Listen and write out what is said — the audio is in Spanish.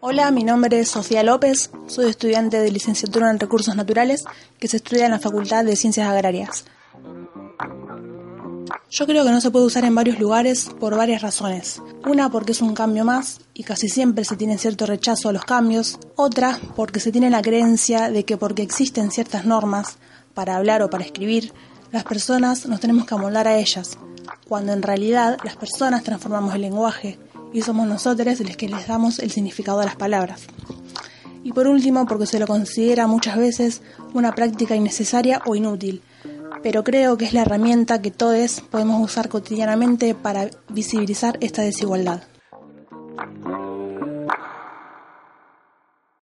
Hola, mi nombre es Sofía López, soy estudiante de licenciatura en Recursos Naturales que se estudia en la Facultad de Ciencias Agrarias. Yo creo que no se puede usar en varios lugares por varias razones. Una porque es un cambio más y casi siempre se tiene cierto rechazo a los cambios. Otra porque se tiene la creencia de que porque existen ciertas normas para hablar o para escribir, las personas nos tenemos que amoldar a ellas, cuando en realidad las personas transformamos el lenguaje y somos nosotros los que les damos el significado a las palabras. Y por último, porque se lo considera muchas veces una práctica innecesaria o inútil, pero creo que es la herramienta que todos podemos usar cotidianamente para visibilizar esta desigualdad.